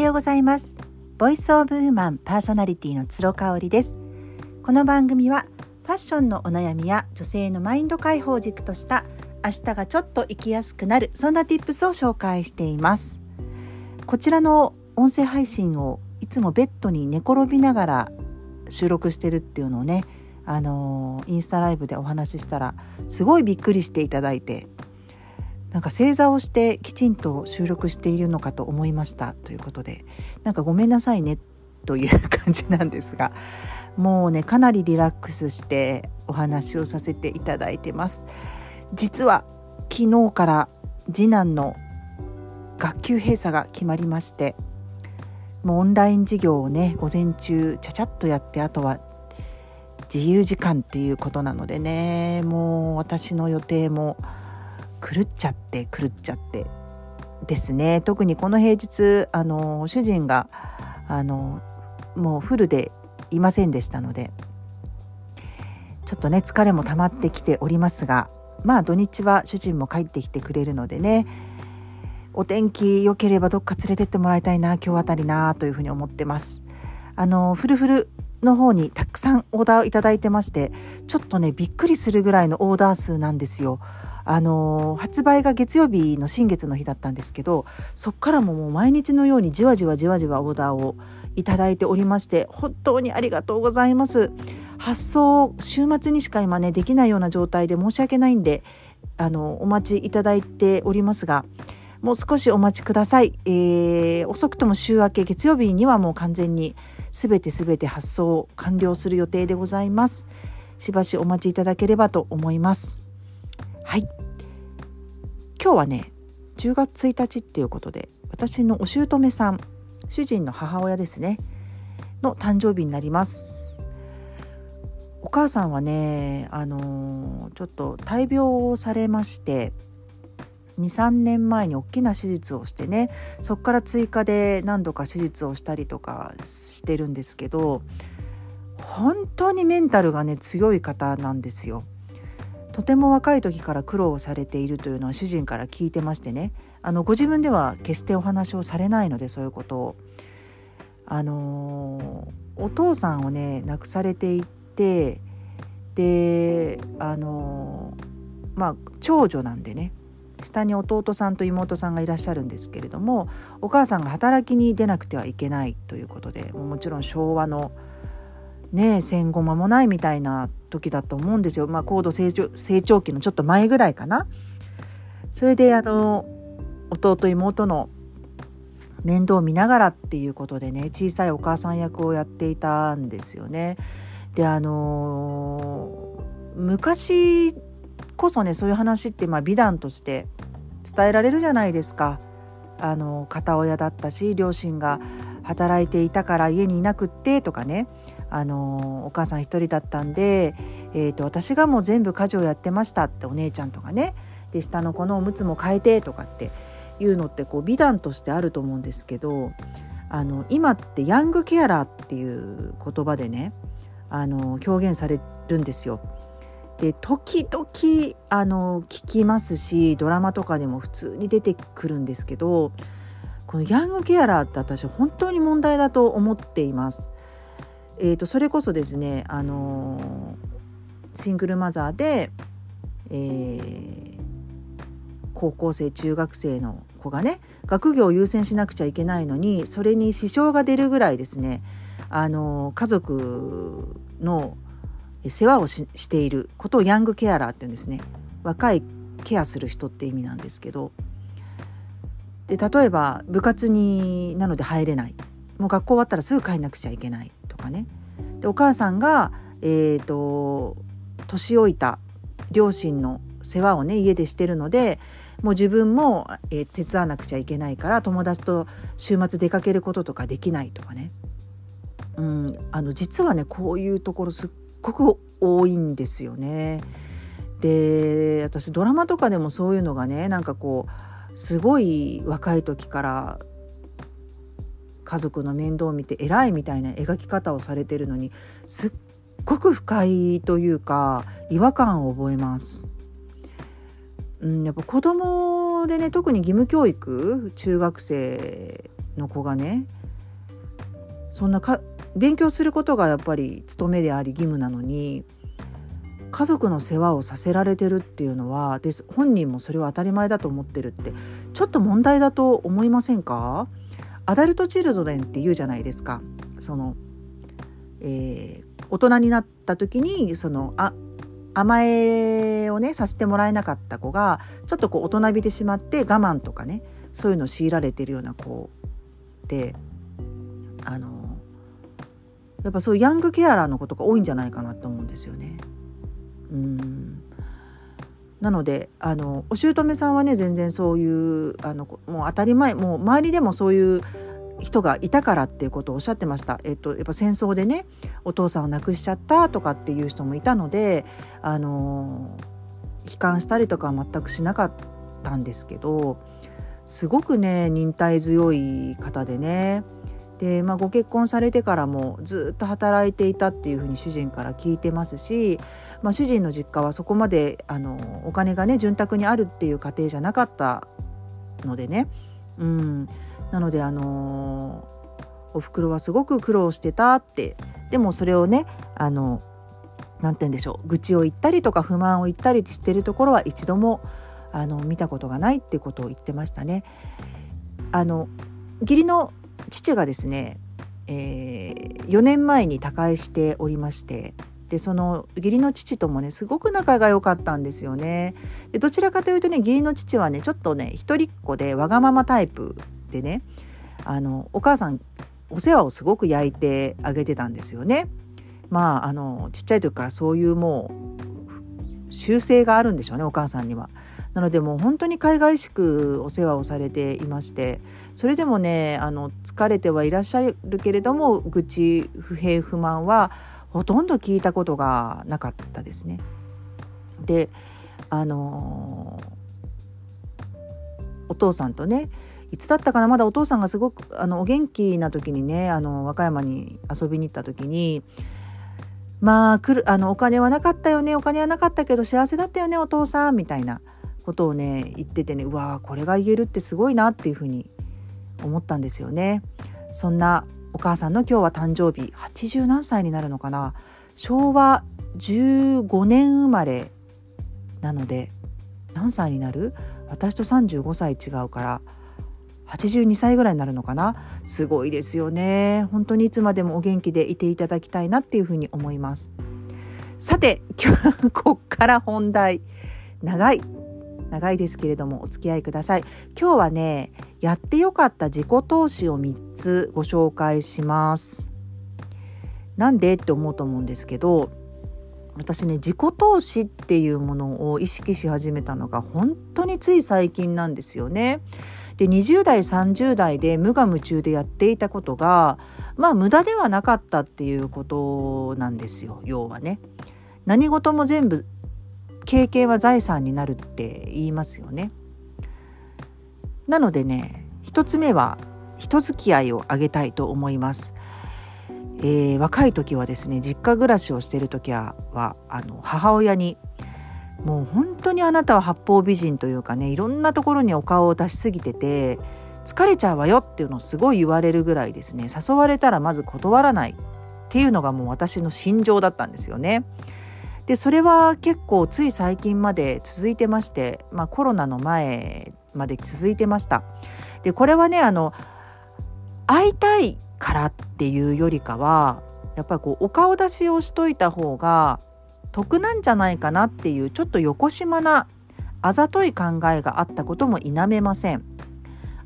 ようございます。ボイスオブウーマンパーソナリティの鶴香織です。この番組はファッションのお悩みや女性のマインド解放軸とした明日がちょっと生きやすくなるそんな tips を紹介しています。こちらの音声配信をいつもベッドに寝転びながら収録してるっていうのをねあのインスタライブでお話ししたらすごいびっくりしていただいてなんか正座をしてきちんと収録しているのかと思いましたということでなんかごめんなさいねという感じなんですがもうねかなりリラックスしてお話をさせていただいてます。実は昨日から次男の学級閉鎖が決まりましてもうオンライン授業をね午前中ちゃちゃっとやってあとは自由時間っていうことなのでねもう私の予定も狂っちゃって狂っちゃってですね。特にこの平日あの主人があのもうフルでいませんでしたのでちょっとね疲れも溜まってきておりますがまあ土日は主人も帰ってきてくれるのでねお天気良ければどっか連れてってもらいたいな今日あたりなというふうに思ってます。あのフルフルの方にたくさんオーダーをいただいてましてちょっとねびっくりするぐらいのオーダー数なんですよ。あの発売が月曜日の新月の日だったんですけどそっからももう毎日のようにじわじわじわじわオーダーをいただいておりまして本当にありがとうございます。発送週末にしか今ねできないような状態で申し訳ないんであのお待ちいただいておりますがもう少しお待ちください、えー、遅くとも週明け月曜日にはもう完全に全て全て発送完了する予定でございます。しばしお待ちいただければと思います。はい今日はね10月1日っていうことで私のお姑さん主人の母親ですねの誕生日になりますお母さんはねあの、ちょっと大病をされまして23年前に大きな手術をしてねそこから追加で何度か手術をしたりとかしてるんですけど本当にメンタルがね強い方なんですよ。とても若い時から苦労をされているというのは主人から聞いてましてねあのご自分では決してお話をされないのでそういうことを。あのお父さんをね亡くされていてであのまあ長女なんでね下に弟さんと妹さんがいらっしゃるんですけれどもお母さんが働きに出なくてはいけないということでもちろん昭和のね戦後間もないみたいな時だと思うんですよ、まあ、高度成長成長期のちょっと前ぐらいかな。それであの弟妹の面倒を見ながらっていうことでね小さいお母さん役をやっていたんですよね。であの昔こそねそういう話ってまあ美談として伝えられるじゃないですか。あの片親だったし両親が働いていたから家にいなくってとかねあのお母さん一人だったんで、えーと、私がもう全部家事をやってましたってお姉ちゃんとかねで下の子のおむつも変えてとかっていうのってこう美談としてあると思うんですけどあの今ってヤングケアラーっていう言葉でねあの表現されるんですよ。で時々あの聞きますしドラマとかでも普通に出てくるんですけどこのヤングケアラーって私本当に問題だと思っています。えーと、それこそですね、あのー、シングルマザーで、えー、高校生中学生の子がね学業を優先しなくちゃいけないのにそれに支障が出るぐらいですね、あのー、家族の世話をしていることをヤングケアラーって言うんですね若いケアする人って意味なんですけどで例えば部活になので入れない。もう学校終わったらすぐ帰んなくちゃいけないとかね。でお母さんがえーと、年老いた両親の世話をね家でしてるのでもう自分も、えー、手伝わなくちゃいけないから友達と週末出かけることとかできないとかね、うん、あの実はねこういうところすっごく多いんですよね。で私ドラマとかでもそういうのがねなんかこうすごい若い時から家族の面倒を見て偉いみたいな描き方をされてるのにすっごく不快というか違和感を覚えます。うん、やっぱ子供でね特に義務教育中学生の子がねそんなか勉強することがやっぱり務めであり義務なのに家族の世話をさせられてるっていうのはで本人もそれは当たり前だと思ってるってちょっと問題だと思いませんか？アダルトチルドレンって言うじゃないですか。そのえー、大人になった時にそのあ甘えをねさせてもらえなかった子がちょっとこう大人びてしまって我慢とかねそういうのを強いられてるような子であのやっぱそうヤングケアラーの子とか多いんじゃないかなと思うんですよね。うんなのであのお姑さんはね全然そういうあのもう当たり前もう周りでもそういう人がいたからっていうことをおっしゃってました。えっと、やっぱ戦争でねお父さんを亡くしちゃったとかっていう人もいたのであの悲観したりとかは全くしなかったんですけどすごくね忍耐強い方でねで、まあ、ご結婚されてからもずっと働いていたっていうふうに主人から聞いてますし、まあ、主人の実家はそこまであのお金がね潤沢にあるっていう家庭じゃなかったのでね、うん、なのであのおふくろはすごく苦労してたって。でもそれをねあのなんて言うんでしょう。愚痴を言ったりとか不満を言ったりしてるところは一度もあの見たことがないってことを言ってましたね。あの義理の父がですね、えー、4年前に他界しておりましてでその義理の父ともねすごく仲が良かったんですよね。でどちらかというとね義理の父はねちょっとね一人っ子でわがままタイプでねあのお母さんお世話をすごく焼いてあげてたんですよね。まああのちっちゃい時からそういうもう習性があるんでしょうねお母さんには。なのでもう本当に海外しくお世話をされていましてそれでもねあの疲れてはいらっしゃるけれども愚痴不平不満はほとんど聞いたことがなかったですね。であのお父さんとねいつだったかなまだお父さんがすごくあのお元気な時にねあの和歌山に遊びに行った時にまあ来るあのお金はなかったよねお金はなかったけど幸せだったよねお父さんみたいなことをね言っててねうわこれが言えるってすごいなっていうふうに思ったんですよね。そんなお母さんの今日は誕生日80何歳になるのかな。昭和15年生まれなので何歳になる？私と35歳違うから82歳ぐらいになるのかな。すごいですよね。本当にいつまでもお元気でいていただきたいなっていうふうに思います。さて今日こっから本題。長い。長いですけれどもお付き合いください今日はねやってよかった自己投資を3つご紹介しますなんでって思うと思うんですけど私ね自己投資っていうものを意識し始めたのが本当につい最近なんですよね。で20代30代で無我夢中でやっていたことがまあ無駄ではなかったっていうことなんですよ要はね。何事も全部経験は財産になるって言いますよね。なのでね一つ目は人付き合いをあげたいと思います。えー、若い時はですね実家暮らしをしてる時はあの母親にもう本当にあなたは八方美人というかねいろんなところにお顔を出しすぎてて疲れちゃうわよっていうのをすごい言われるぐらいですね誘われたらまず断らないっていうのがもう私の心情だったんですよね。でそれは結構つい最近まで続いてまして、まあ、コロナの前まで続いてました。でこれはねあの会いたいからっていうよりかはやっぱりこうお顔出しをしといた方が得なんじゃないかなっていうちょっと横島なあざとい考えがあったことも否めません。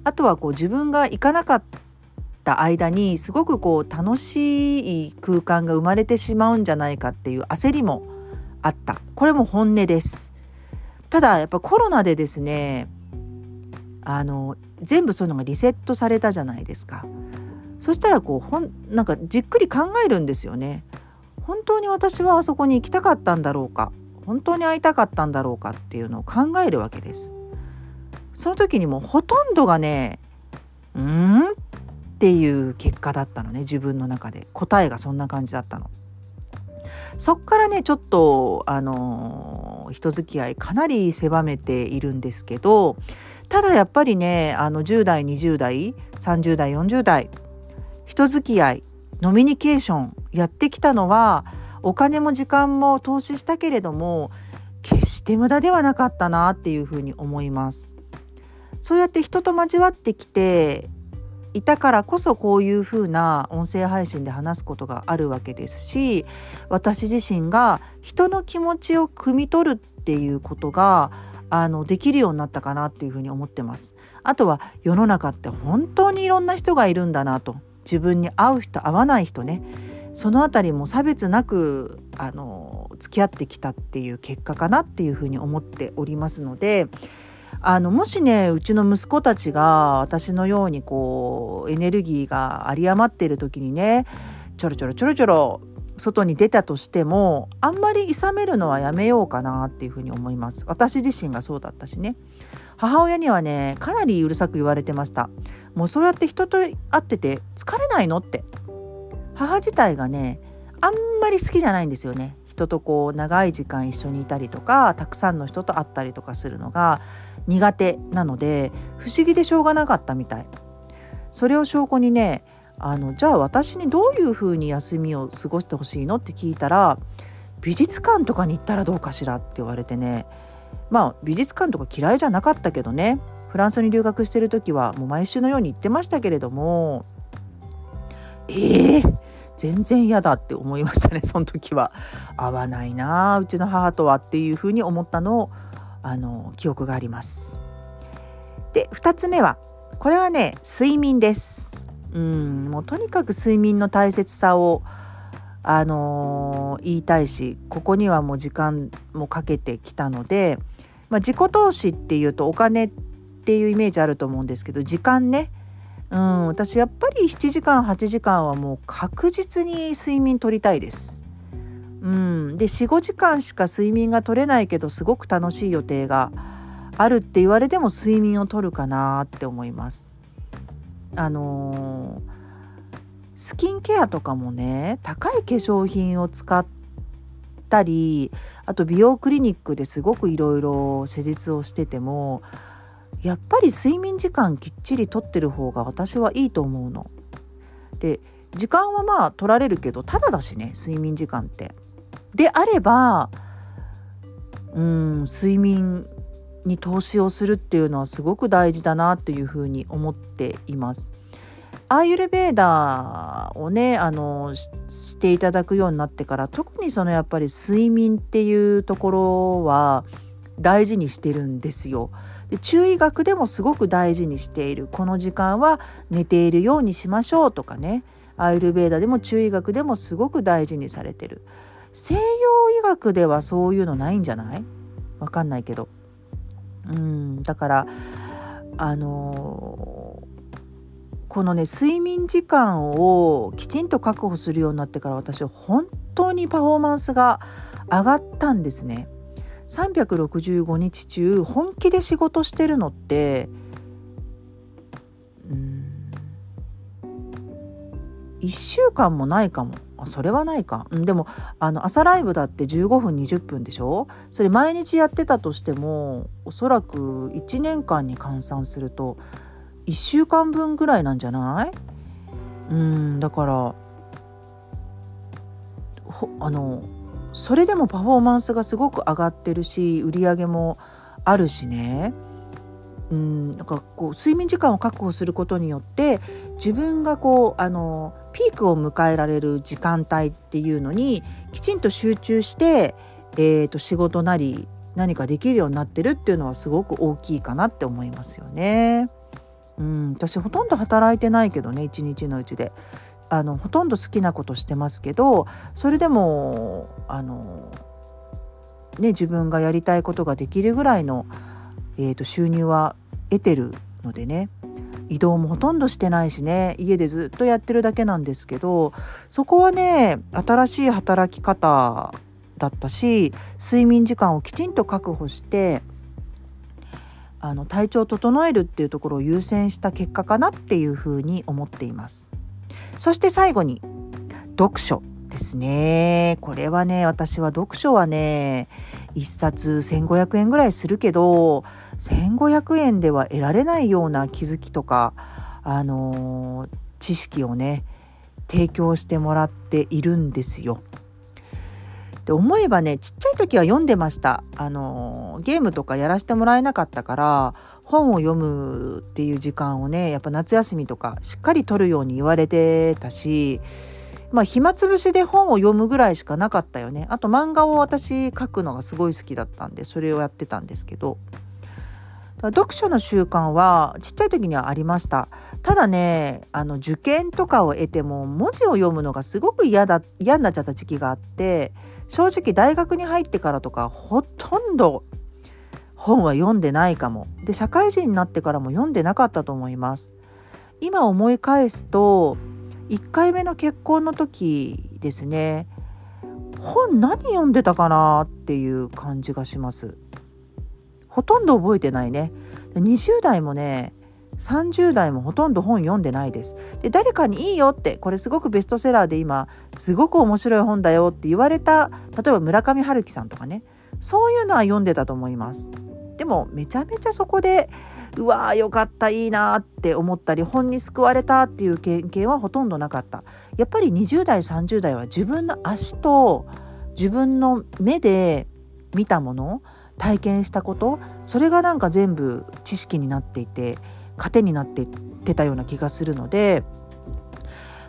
あとはこう自分が行かなかった間にすごくこう楽しい空間が生まれてしまうんじゃないかっていう焦りもあった。これも本音です。ただやっぱコロナでですねあの全部そういうのがリセットされたじゃないですか。そしたらこうほんなんかじっくり考えるんですよね。本当に私はあそこに行きたかったんだろうか。本当に会いたかったんだろうかっていうのを考えるわけです。その時にもほとんどがねうん？っていう結果だったのね自分の中で。答えがそんな感じだったの。そっからねちょっとあの人付き合いかなり狭めているんですけどただやっぱりねあの10代20代30代40代人付き合いノミニケーションやってきたのはお金も時間も投資したけれども決して無駄ではなかったなっていうふうに思います。そうやって人と交わってきていたからこそこういうふうな音声配信で話すことがあるわけですし私自身が人の気持ちを汲み取るっていうことがあのできるようになったかなっていうふうに思ってます。あとは世の中って本当にいろんな人がいるんだなと自分に合う人合わない人ねその辺りも差別なくあの付き合ってきたっていう結果かなっていうふうに思っておりますのであのもしねうちの息子たちが私のようにこうエネルギーが有り余っている時にねちょろちょろちょろちょろ外に出たとしてもあんまりいさめるのはやめようかなっていうふうに思います。私自身がそうだったしね。母親にはねかなりうるさく言われてました。もうそうやって人と会ってて疲れないのって。母自体がねあんまり好きじゃないんですよね。人とこう長い時間一緒にいたりとかたくさんの人と会ったりとかするのが苦手なので不思議でしょうがなかったみたい。それを証拠にねあのじゃあ私にどういうふうに休みを過ごしてほしいのって聞いたら美術館とかに行ったらどうかしらって言われてね。まあ美術館とか嫌いじゃなかったけどね。フランスに留学してる時はもう毎週のように行ってましたけれども。ええー、全然嫌だって思いましたね その時は。合わないなうちの母とはっていうふうに思ったのをあの記憶があります。で2つ目はこれはね睡眠です。うんもうとにかく睡眠の大切さをあのー、言いたいしここにはもう時間もかけてきたので、まあ、自己投資っていうとお金っていうイメージあると思うんですけど時間ね。うん私やっぱり7時間8時間はもう確実に睡眠取りたいです。うん、で45時間しか睡眠が取れないけどすごく楽しい予定があるって言われても睡眠を取るかなって思います。あのースキンケアとかもね高い化粧品を使ったりあと美容クリニックですごくいろいろ施術をしててもやっぱり睡眠時間きっちりとってる方が私はいいと思うの。で時間はまあ取られるけどただだしね睡眠時間って。であればうん睡眠に投資をするっていうのはすごく大事だなというふうに思っています。アーユルベーダーをねあのしていただくようになってから特にそのやっぱり睡眠っていうところは大事にしてるんですよ。で中医学でもすごく大事にしている。この時間は寝ているようにしましょうとかね。アーユルベーダでも中医学でもすごく大事にされてる。西洋医学ではそういうのないんじゃない？わかんないけど。うんだからあのーこのね睡眠時間をきちんと確保するようになってから私は本当にパフォーマンスが上がったんですね。365日中本気で仕事してるのってうん1週間もないかも。あそれはないか。でもあの朝ライブだって15分20分でしょ？それ毎日やってたとしてもおそらく1年間に換算すると1週間分ぐらいなんじゃない？うんだからあのそれでもパフォーマンスがすごく上がってるし売り上げもあるしねうんなんかこう睡眠時間を確保することによって自分がこうあのピークを迎えられる時間帯っていうのにきちんと集中して、えー、と仕事なり何かできるようになってるっていうのはすごく大きいかなって思いますよね。うん、私ほとんど働いてないけどね一日のうちであのほとんど好きなことしてますけどそれでもあの、ね、自分がやりたいことができるぐらいの、えーと、収入は得てるのでね移動もほとんどしてないしね家でずっとやってるだけなんですけどそこはね新しい働き方だったし睡眠時間をきちんと確保してあの体調を整えるっていうところを優先した結果かなっていうふうに思っています。そして最後に読書ですね。これはね、私は読書はね、一冊1500円ぐらいするけど、1500円では得られないような気づきとか、あのー、知識をね、提供してもらっているんですよ。で思えばねちっちゃい時は読んでましたあのゲームとかやらせてもらえなかったから本を読むっていう時間をねやっぱ夏休みとかしっかり取るように言われてたしまあ暇つぶしで本を読むぐらいしかなかったよね。あと漫画を私書くのがすごい好きだったんでそれをやってたんですけど。読書の習慣はちっちゃい時にはありました。ただねあの受験とかを得ても文字を読むのがすごく嫌だ嫌になっちゃった時期があって正直大学に入ってからとかほとんど本は読んでないかもで社会人になってからも読んでなかったと思います今思い返すと1回目の結婚の時ですね本何読んでたかなっていう感じがしますほとんど覚えてないね20代もね30代もほとんど本読んでないです。で誰かにいいよってこれすごくベストセラーで今すごく面白い本だよって言われた例えば村上春樹さんとかねそういうのは読んでたと思います。でもめちゃめちゃそこでうわーよかったいいなって思ったり本に救われたっていう経験はほとんどなかった。やっぱり20代30代は自分の足と自分の目で見たもの体験したことそれがなんか全部知識になっていて糧になっていってたような気がするので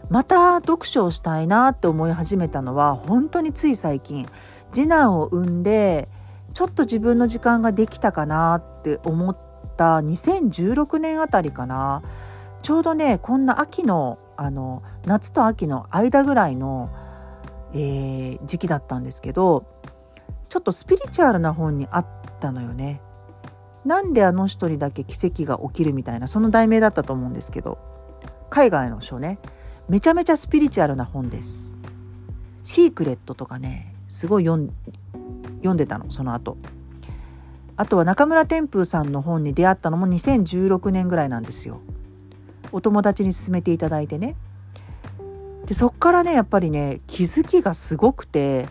また読書をしたいなって思い始めたのは本当につい最近次男を産んでちょっと自分の時間ができたかなって思った2016年あたりかなちょうどねこんな秋のあの夏と秋の間ぐらいの、えー、時期だったんですけどちょっとスピリチュアルな本にあったのよね。なんであの一人だけ奇跡が起きるみたいなその題名だったと思うんですけど海外の書ねめちゃめちゃスピリチュアルな本です。シークレットとかねすごい読んでたのその後あとは中村天風さんの本に出会ったのも2016年ぐらいなんですよ。お友達に勧めていただいてね。でそっからねやっぱりね気づきがすごくて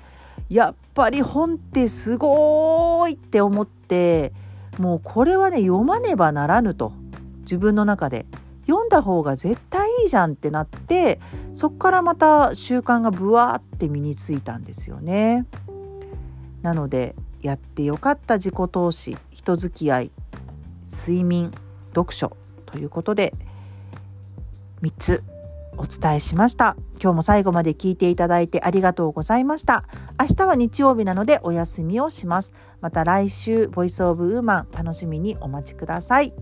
やっぱり本ってすごいって思ってもうこれはね読まねばならぬと自分の中で読んだ方が絶対いいじゃんってなってそっからまた習慣がブワーって身についたんですよね。なのでやってよかった自己投資人付き合い睡眠読書ということで3つお伝えしました。今日も最後まで聞いていただいてありがとうございました。明日は日曜日なのでお休みをします。また来週、ボイスオブウーマン楽しみにお待ちください。